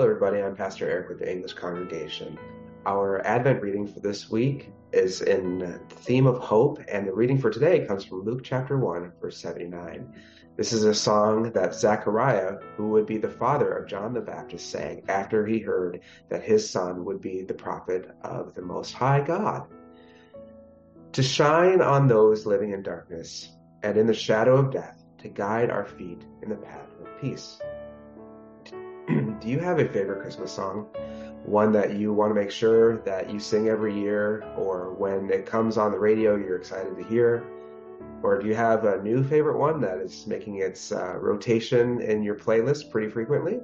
Hello, everybody. I'm Pastor Eric with the English Congregation. Our Advent reading for this week is in the theme of hope, and the reading for today comes from Luke chapter 1, verse 79. This is a song that Zechariah, who would be the father of John the Baptist, sang after he heard that his son would be the prophet of the Most High God. To shine on those living in darkness and in the shadow of death, to guide our feet in the path of peace. do you have a favorite Christmas song? One that you want to make sure that you sing every year, or when it comes on the radio, you're excited to hear? Or do you have a new favorite one that is making its uh, rotation in your playlist pretty frequently?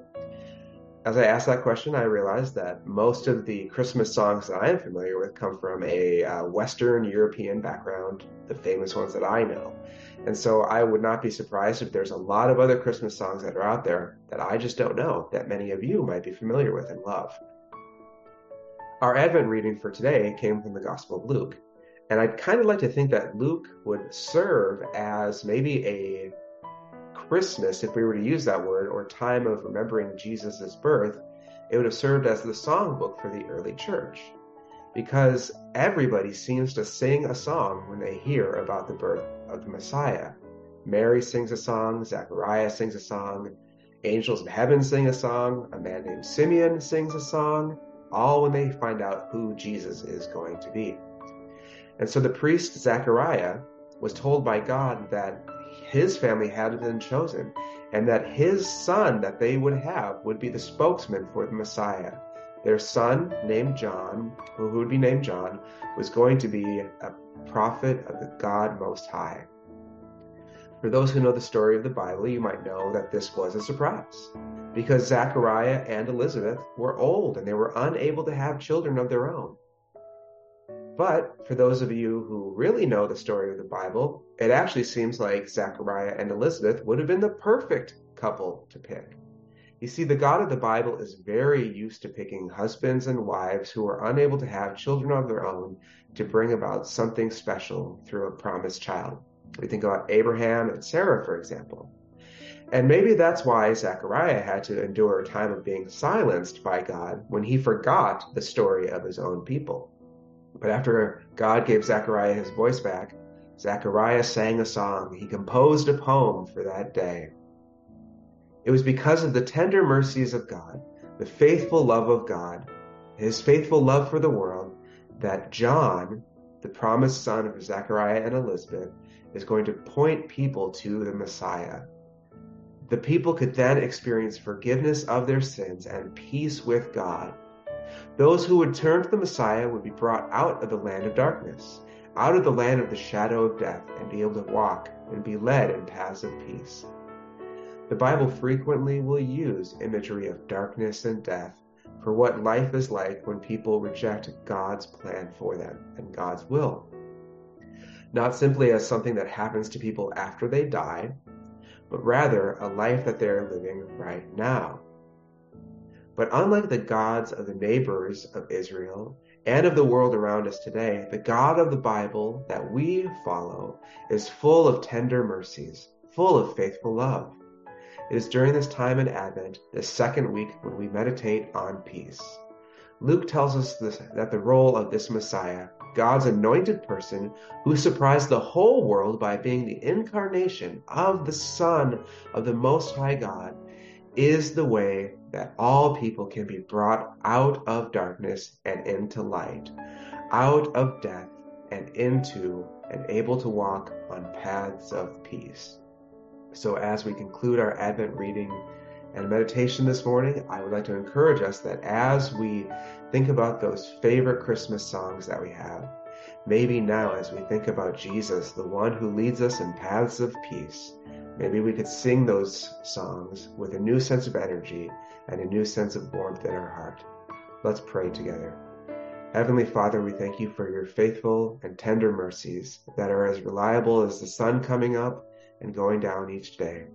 As I asked that question, I realized that most of the Christmas songs that I am familiar with come from a uh, Western European background, the famous ones that I know. And so I would not be surprised if there's a lot of other Christmas songs that are out there that I just don't know that many of you might be familiar with and love. Our Advent reading for today came from the Gospel of Luke. And I'd kind of like to think that Luke would serve as maybe a Christmas, if we were to use that word, or time of remembering Jesus' birth. It would have served as the songbook for the early church because everybody seems to sing a song when they hear about the birth of the Messiah. Mary sings a song, Zechariah sings a song, angels in heaven sing a song, a man named Simeon sings a song, all when they find out who Jesus is going to be. And so the priest Zechariah was told by God that his family had been chosen and that his son that they would have would be the spokesman for the Messiah. Their son, named John, who would be named John, was going to be a prophet of the God Most High. For those who know the story of the Bible, you might know that this was a surprise because Zachariah and Elizabeth were old and they were unable to have children of their own. But for those of you who really know the story of the Bible, it actually seems like Zachariah and Elizabeth would have been the perfect couple to pick. You see, the God of the Bible is very used to picking husbands and wives who are unable to have children of their own to bring about something special through a promised child. We think about Abraham and Sarah, for example. And maybe that's why Zechariah had to endure a time of being silenced by God when he forgot the story of his own people. But after God gave Zechariah his voice back, Zechariah sang a song. He composed a poem for that day. It was because of the tender mercies of God, the faithful love of God, his faithful love for the world, that John, the promised son of Zechariah and Elizabeth, is going to point people to the Messiah. The people could then experience forgiveness of their sins and peace with God. Those who would turn to the Messiah would be brought out of the land of darkness, out of the land of the shadow of death, and be able to walk and be led in paths of peace. The Bible frequently will use imagery of darkness and death for what life is like when people reject God's plan for them and God's will. Not simply as something that happens to people after they die, but rather a life that they are living right now. But unlike the gods of the neighbors of Israel and of the world around us today, the God of the Bible that we follow is full of tender mercies, full of faithful love. It is during this time in Advent, the second week, when we meditate on peace. Luke tells us this, that the role of this Messiah, God's anointed person who surprised the whole world by being the incarnation of the Son of the Most High God, is the way that all people can be brought out of darkness and into light, out of death and into and able to walk on paths of peace. So, as we conclude our Advent reading and meditation this morning, I would like to encourage us that as we think about those favorite Christmas songs that we have, maybe now as we think about Jesus, the one who leads us in paths of peace, maybe we could sing those songs with a new sense of energy and a new sense of warmth in our heart. Let's pray together. Heavenly Father, we thank you for your faithful and tender mercies that are as reliable as the sun coming up and going down each day.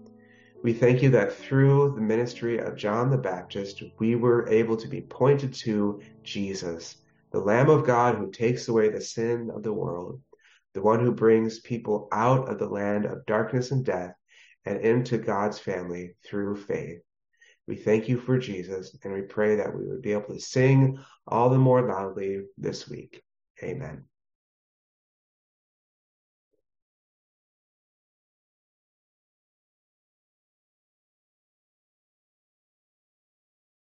We thank you that through the ministry of John the Baptist, we were able to be pointed to Jesus, the Lamb of God who takes away the sin of the world, the one who brings people out of the land of darkness and death and into God's family through faith. We thank you for Jesus, and we pray that we would be able to sing all the more loudly this week. Amen.